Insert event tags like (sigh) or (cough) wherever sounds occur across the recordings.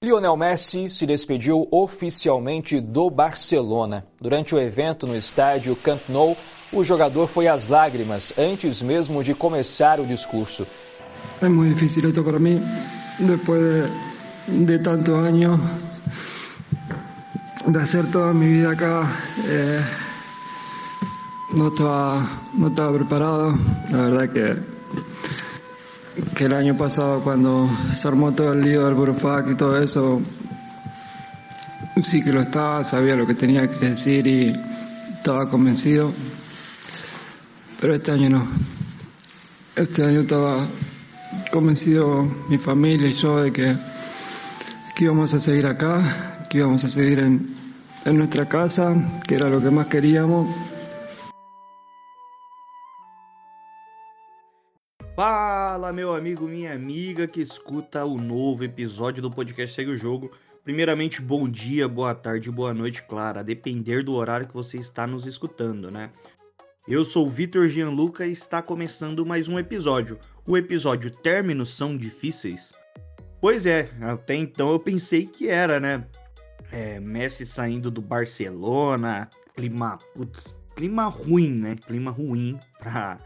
Lionel Messi se despediu oficialmente do Barcelona. Durante o evento no estádio Camp Nou, o jogador foi às lágrimas antes mesmo de começar o discurso. É muito difícil esto para mim, depois de, de tantos anos, de fazer toda a minha vida acá. Eh, no estaba, no estaba preparado. La verdad que que el año pasado cuando se armó todo el lío del Burofac y todo eso, sí que lo estaba, sabía lo que tenía que decir y estaba convencido, pero este año no. Este año estaba convencido mi familia y yo de que, que íbamos a seguir acá, que íbamos a seguir en, en nuestra casa, que era lo que más queríamos Fala, meu amigo, minha amiga que escuta o novo episódio do podcast Segue o Jogo. Primeiramente, bom dia, boa tarde, boa noite, claro, a depender do horário que você está nos escutando, né? Eu sou o Vitor Gianluca e está começando mais um episódio. O episódio Términos são difíceis? Pois é, até então eu pensei que era, né? É, Messi saindo do Barcelona, clima, putz, clima ruim, né? Clima ruim pra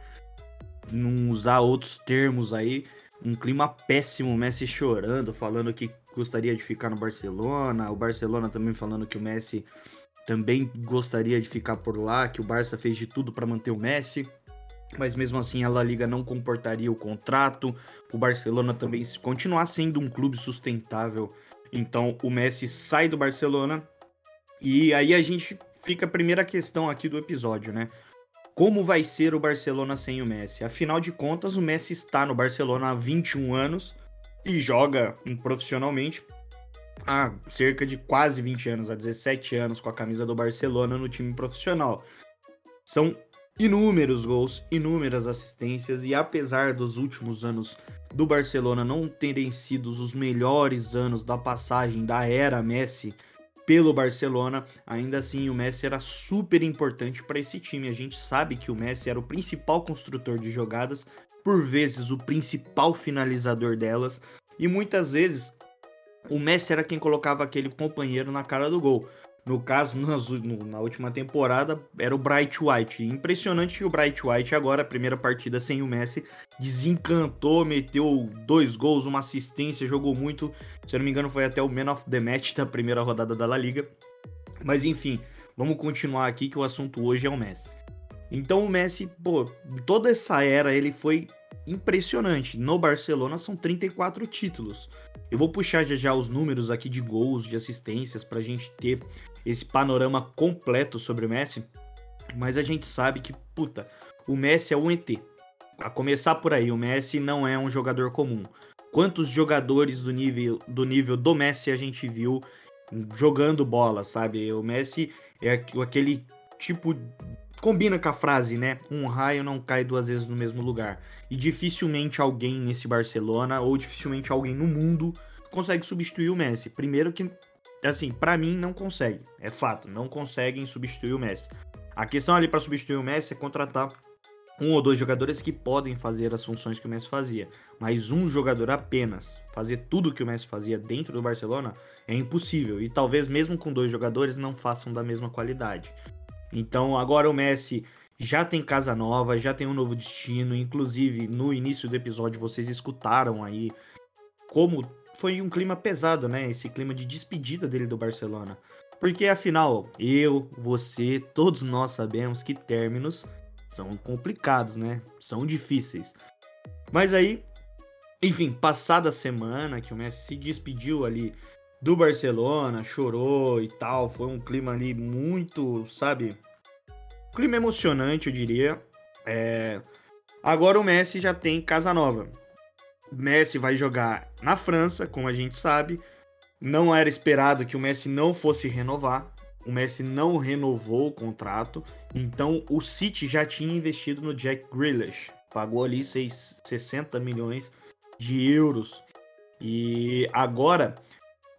não usar outros termos aí, um clima péssimo, Messi chorando, falando que gostaria de ficar no Barcelona, o Barcelona também falando que o Messi também gostaria de ficar por lá, que o Barça fez de tudo para manter o Messi, mas mesmo assim a La Liga não comportaria o contrato, o Barcelona também continuar sendo um clube sustentável. Então o Messi sai do Barcelona e aí a gente fica a primeira questão aqui do episódio, né? Como vai ser o Barcelona sem o Messi. Afinal de contas, o Messi está no Barcelona há 21 anos e joga profissionalmente há cerca de quase 20 anos, há 17 anos com a camisa do Barcelona no time profissional. São inúmeros gols, inúmeras assistências e apesar dos últimos anos do Barcelona não terem sido os melhores anos da passagem da era Messi, pelo Barcelona. Ainda assim, o Messi era super importante para esse time. A gente sabe que o Messi era o principal construtor de jogadas, por vezes o principal finalizador delas, e muitas vezes o Messi era quem colocava aquele companheiro na cara do gol. No caso, na última temporada, era o Bright White. Impressionante que o Bright White, agora, a primeira partida sem o Messi, desencantou, meteu dois gols, uma assistência, jogou muito. Se eu não me engano, foi até o Man of the Match da primeira rodada da La Liga. Mas enfim, vamos continuar aqui que o assunto hoje é o Messi. Então o Messi, pô, toda essa era ele foi impressionante. No Barcelona são 34 títulos. Eu vou puxar já já os números aqui de gols, de assistências, para gente ter esse panorama completo sobre o Messi. Mas a gente sabe que, puta, o Messi é um ET. A começar por aí, o Messi não é um jogador comum. Quantos jogadores do nível do, nível do Messi a gente viu jogando bola, sabe? O Messi é aquele tipo combina com a frase, né? Um raio não cai duas vezes no mesmo lugar. E dificilmente alguém nesse Barcelona ou dificilmente alguém no mundo consegue substituir o Messi. Primeiro que assim, para mim não consegue, é fato, não conseguem substituir o Messi. A questão ali para substituir o Messi é contratar um ou dois jogadores que podem fazer as funções que o Messi fazia, mas um jogador apenas fazer tudo que o Messi fazia dentro do Barcelona é impossível e talvez mesmo com dois jogadores não façam da mesma qualidade. Então agora o Messi já tem casa nova, já tem um novo destino. Inclusive, no início do episódio, vocês escutaram aí como foi um clima pesado, né? Esse clima de despedida dele do Barcelona. Porque afinal, eu, você, todos nós sabemos que términos são complicados, né? São difíceis. Mas aí, enfim, passada a semana que o Messi se despediu ali do Barcelona, chorou e tal. Foi um clima ali muito, sabe? Clima emocionante, eu diria. É... Agora o Messi já tem casa nova. Messi vai jogar na França, como a gente sabe. Não era esperado que o Messi não fosse renovar. O Messi não renovou o contrato. Então o City já tinha investido no Jack Grealish. Pagou ali 6, 60 milhões de euros. E agora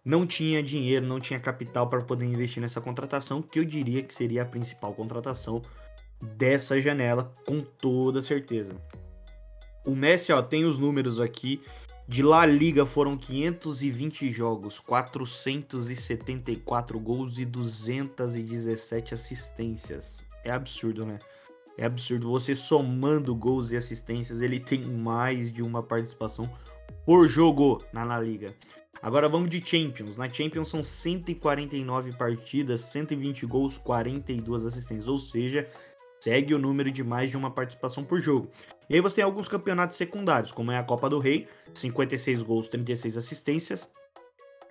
não tinha dinheiro, não tinha capital para poder investir nessa contratação, que eu diria que seria a principal contratação dessa janela, com toda certeza. O Messi, ó, tem os números aqui De La Liga foram 520 jogos, 474 gols e 217 assistências. É absurdo, né? É absurdo. Você somando gols e assistências, ele tem mais de uma participação por jogo na La Liga. Agora vamos de Champions. Na Champions são 149 partidas, 120 gols, 42 assistências. Ou seja, segue o número de mais de uma participação por jogo. E aí você tem alguns campeonatos secundários, como é a Copa do Rei, 56 gols, 36 assistências.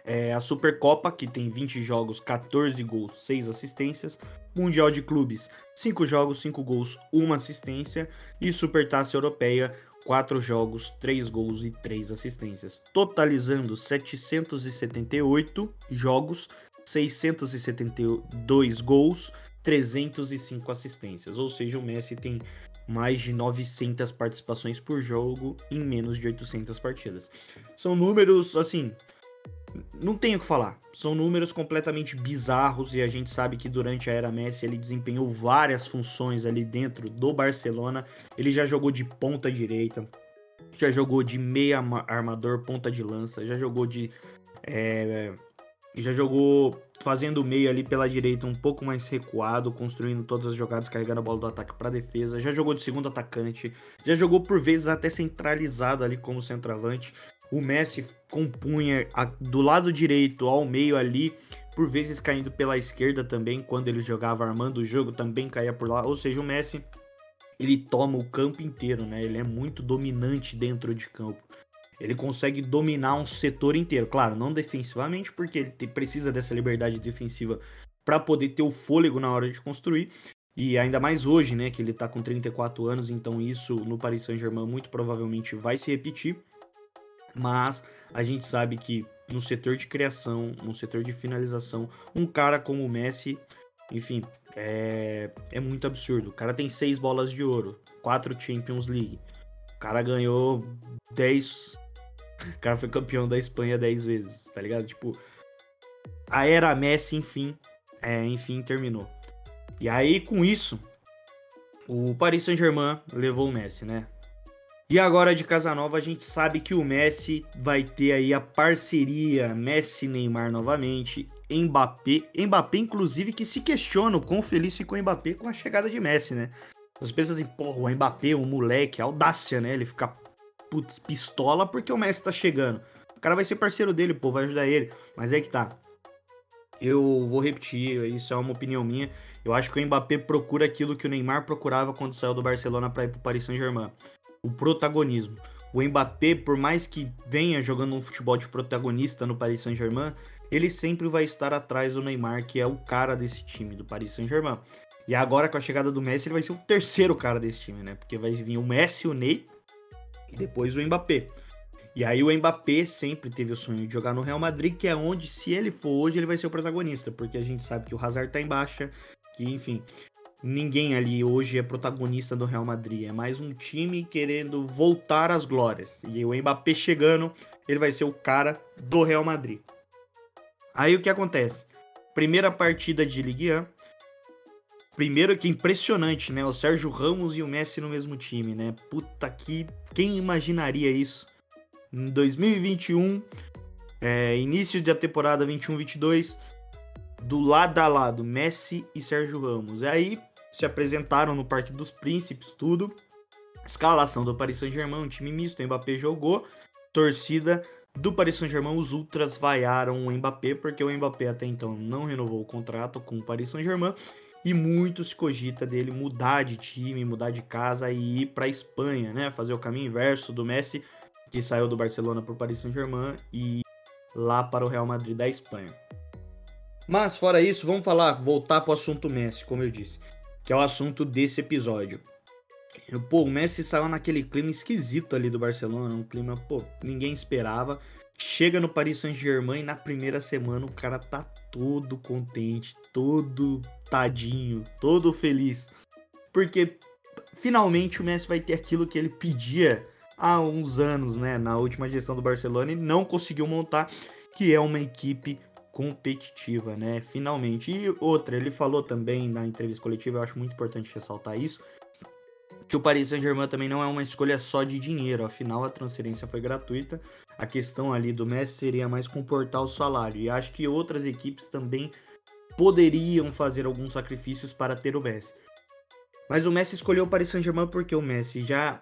É a Supercopa, que tem 20 jogos, 14 gols, 6 assistências. Mundial de Clubes, 5 jogos, 5 gols, 1 assistência. E Supertaça Europeia, 4 jogos, 3 gols e 3 assistências. Totalizando 778 jogos, 672 gols, 305 assistências, ou seja, o Messi tem mais de 900 participações por jogo em menos de 800 partidas. São números, assim, não tenho o que falar. São números completamente bizarros e a gente sabe que durante a era Messi ele desempenhou várias funções ali dentro do Barcelona. Ele já jogou de ponta direita, já jogou de meia armador, ponta de lança, já jogou de é, já jogou fazendo o meio ali pela direita um pouco mais recuado, construindo todas as jogadas, carregando a bola do ataque para defesa. Já jogou de segundo atacante, já jogou por vezes até centralizado ali como centroavante. O Messi compunha a, do lado direito ao meio ali, por vezes caindo pela esquerda também, quando ele jogava armando o jogo, também caía por lá. Ou seja, o Messi ele toma o campo inteiro, né? Ele é muito dominante dentro de campo. Ele consegue dominar um setor inteiro. Claro, não defensivamente, porque ele te, precisa dessa liberdade defensiva para poder ter o fôlego na hora de construir. E ainda mais hoje, né, que ele tá com 34 anos, então isso no Paris Saint-Germain muito provavelmente vai se repetir. Mas a gente sabe que no setor de criação, no setor de finalização, um cara como o Messi, enfim, é, é muito absurdo. O cara tem seis bolas de ouro, quatro Champions League. O cara ganhou 10 o cara foi campeão da Espanha 10 vezes, tá ligado? Tipo, a era Messi, enfim, é, enfim, terminou. E aí, com isso, o Paris Saint-Germain levou o Messi, né? E agora de Casanova a gente sabe que o Messi vai ter aí a parceria Messi-Neymar novamente, Mbappé, Mbappé inclusive que se questiona o quão feliz ficou o Mbappé com a chegada de Messi, né? As pessoas assim, porra, o Mbappé, o moleque, a audácia, né? Ele fica putz, pistola porque o Messi tá chegando. O cara vai ser parceiro dele, pô, vai ajudar ele. Mas é que tá. Eu vou repetir, isso é uma opinião minha. Eu acho que o Mbappé procura aquilo que o Neymar procurava quando saiu do Barcelona para ir pro Paris Saint-Germain. O protagonismo. O Mbappé, por mais que venha jogando um futebol de protagonista no Paris Saint-Germain, ele sempre vai estar atrás do Neymar, que é o cara desse time do Paris Saint-Germain. E agora com a chegada do Messi, ele vai ser o terceiro cara desse time, né? Porque vai vir o Messi, o Ney e depois o Mbappé. E aí o Mbappé sempre teve o sonho de jogar no Real Madrid, que é onde, se ele for hoje, ele vai ser o protagonista, porque a gente sabe que o Hazard tá em baixa, que enfim, ninguém ali hoje é protagonista do Real Madrid, é mais um time querendo voltar às glórias. E o Mbappé chegando, ele vai ser o cara do Real Madrid. Aí o que acontece? Primeira partida de Ligue 1, Primeiro que impressionante, né? O Sérgio Ramos e o Messi no mesmo time, né? Puta que. Quem imaginaria isso? Em 2021, é, início da temporada 21-22, do lado a lado, Messi e Sérgio Ramos. E aí se apresentaram no Parque dos Príncipes, tudo. Escalação do Paris Saint-Germain, um time misto, o Mbappé jogou. Torcida do Paris Saint-Germain, os Ultras vaiaram o Mbappé, porque o Mbappé até então não renovou o contrato com o Paris Saint-Germain e muito se cogita dele mudar de time, mudar de casa e ir para Espanha, né? Fazer o caminho inverso do Messi, que saiu do Barcelona para o Paris Saint-Germain e lá para o Real Madrid da Espanha. Mas fora isso, vamos falar, voltar para o assunto Messi, como eu disse, que é o assunto desse episódio. Pô, o Messi saiu naquele clima esquisito ali do Barcelona, um clima, pô, ninguém esperava. Chega no Paris Saint-Germain na primeira semana o cara tá todo contente, todo tadinho, todo feliz. Porque finalmente o Messi vai ter aquilo que ele pedia há uns anos, né, na última gestão do Barcelona e não conseguiu montar, que é uma equipe competitiva, né? Finalmente. E outra, ele falou também na entrevista coletiva, eu acho muito importante ressaltar isso, que o Paris Saint-Germain também não é uma escolha só de dinheiro, afinal a transferência foi gratuita. A questão ali do Messi seria mais comportar o salário. E acho que outras equipes também poderiam fazer alguns sacrifícios para ter o Messi. Mas o Messi escolheu o Paris Saint-Germain porque o Messi já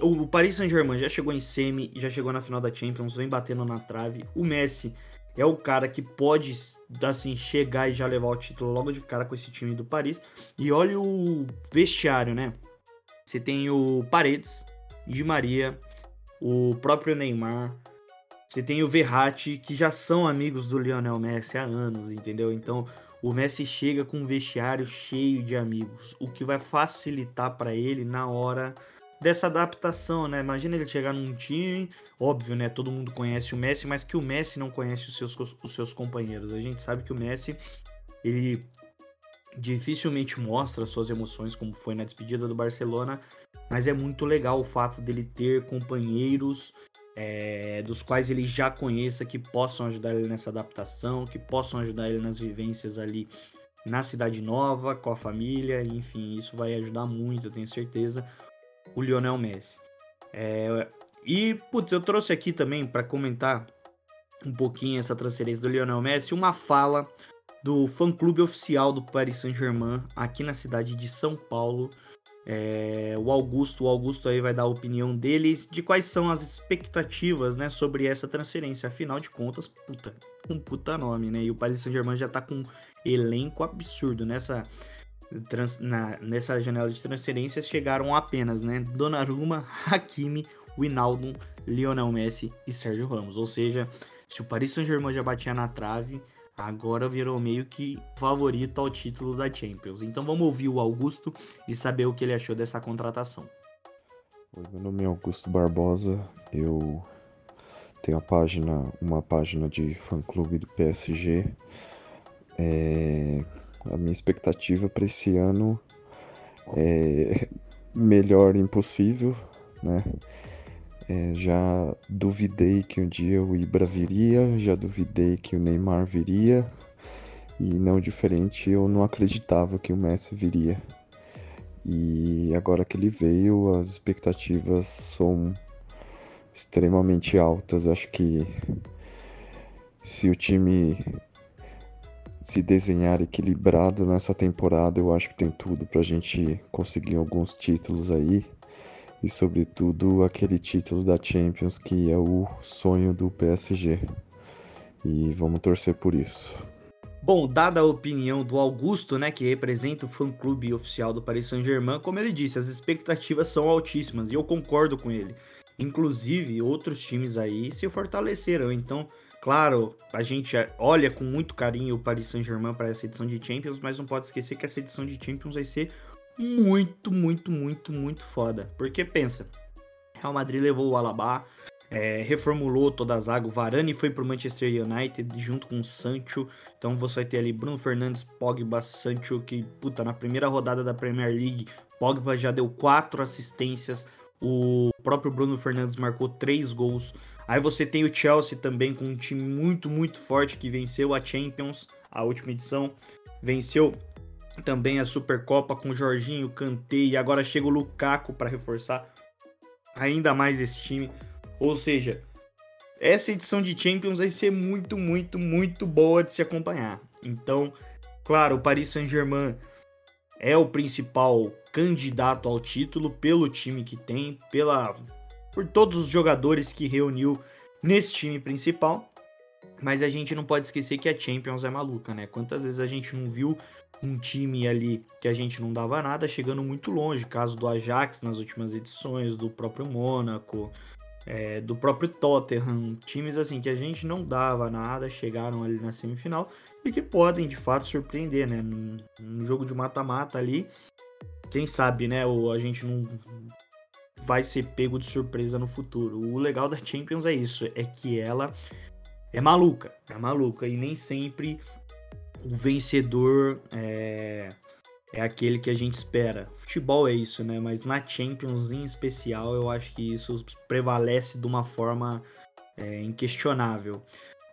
o Paris Saint-Germain já chegou em semi, já chegou na final da Champions, vem batendo na trave. O Messi é o cara que pode assim chegar e já levar o título logo de cara com esse time do Paris. E olha o vestiário, né? Você tem o Paredes, Di Maria, o próprio Neymar, você tem o Verratti, que já são amigos do Lionel Messi há anos, entendeu? Então, o Messi chega com um vestiário cheio de amigos, o que vai facilitar para ele na hora dessa adaptação, né? Imagina ele chegar num time, óbvio, né? Todo mundo conhece o Messi, mas que o Messi não conhece os seus, os seus companheiros. A gente sabe que o Messi, ele dificilmente mostra suas emoções, como foi na despedida do Barcelona, mas é muito legal o fato dele ter companheiros é, dos quais ele já conheça, que possam ajudar ele nessa adaptação, que possam ajudar ele nas vivências ali na cidade nova, com a família, enfim, isso vai ajudar muito, eu tenho certeza, o Lionel Messi. É, e, putz, eu trouxe aqui também para comentar um pouquinho essa transferência do Lionel Messi, uma fala do fã-clube oficial do Paris Saint-Germain aqui na cidade de São Paulo. É, o Augusto, o Augusto aí vai dar a opinião dele de quais são as expectativas, né, sobre essa transferência. Afinal de contas, puta, um puta nome, né? E o Paris Saint-Germain já tá com um elenco absurdo nessa trans, na, nessa janela de transferências chegaram apenas, né, Donnarumma, Hakimi, Wijnaldum, Lionel Messi e Sérgio Ramos. Ou seja, se o Paris Saint-Germain já batia na trave, agora virou meio que favorito ao título da Champions. Então vamos ouvir o Augusto e saber o que ele achou dessa contratação. Oi, meu nome é Augusto Barbosa, eu tenho a página, uma página de fã-clube do PSG. É, a minha expectativa para esse ano é (laughs) melhor impossível, né? É, já duvidei que um dia o Ibra viria, já duvidei que o Neymar viria, e não diferente, eu não acreditava que o Messi viria. E agora que ele veio, as expectativas são extremamente altas. Acho que se o time se desenhar equilibrado nessa temporada, eu acho que tem tudo para a gente conseguir alguns títulos aí e, sobretudo, aquele título da Champions que é o sonho do PSG. E vamos torcer por isso. Bom, dada a opinião do Augusto, né, que representa o fã-clube oficial do Paris Saint-Germain, como ele disse, as expectativas são altíssimas e eu concordo com ele. Inclusive, outros times aí se fortaleceram, então, claro, a gente olha com muito carinho o Paris Saint-Germain para essa edição de Champions, mas não pode esquecer que essa edição de Champions vai ser muito, muito, muito, muito foda. Porque pensa, Real Madrid levou o Alaba, é, reformulou toda a zaga, o Varane foi pro Manchester United junto com o Sancho. Então você vai ter ali Bruno Fernandes, Pogba, Sancho, que puta, na primeira rodada da Premier League, Pogba já deu quatro assistências. O próprio Bruno Fernandes marcou três gols. Aí você tem o Chelsea também com um time muito, muito forte que venceu a Champions, a última edição. Venceu também a Supercopa com Jorginho, Kanté e agora chega o Lukaku para reforçar ainda mais esse time. Ou seja, essa edição de Champions vai ser muito, muito, muito boa de se acompanhar. Então, claro, o Paris Saint-Germain é o principal candidato ao título pelo time que tem, pela por todos os jogadores que reuniu nesse time principal. Mas a gente não pode esquecer que a Champions é maluca, né? Quantas vezes a gente não viu um time ali que a gente não dava nada, chegando muito longe. Caso do Ajax nas últimas edições, do próprio Mônaco, é, do próprio Tottenham. Times assim que a gente não dava nada, chegaram ali na semifinal e que podem de fato surpreender, né? No, no jogo de mata-mata ali, quem sabe, né? Ou a gente não vai ser pego de surpresa no futuro. O legal da Champions é isso, é que ela é maluca, é maluca e nem sempre o vencedor é, é aquele que a gente espera. Futebol é isso, né? Mas na Champions em especial, eu acho que isso prevalece de uma forma é, inquestionável.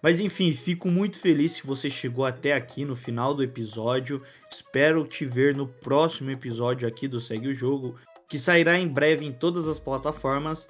Mas enfim, fico muito feliz que você chegou até aqui no final do episódio. Espero te ver no próximo episódio aqui do Segue o Jogo que sairá em breve em todas as plataformas.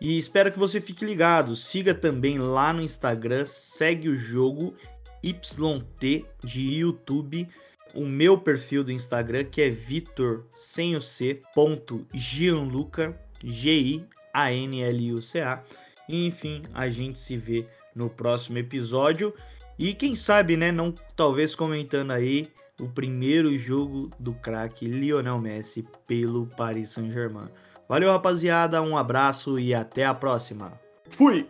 E espero que você fique ligado. Siga também lá no Instagram, segue o jogo YT de YouTube. O meu perfil do Instagram que é Vitor sem o C ponto Gianluca G I A N L U C A. Enfim, a gente se vê no próximo episódio e quem sabe, né, não talvez comentando aí o primeiro jogo do craque Lionel Messi pelo Paris Saint-Germain. Valeu, rapaziada, um abraço e até a próxima. Fui!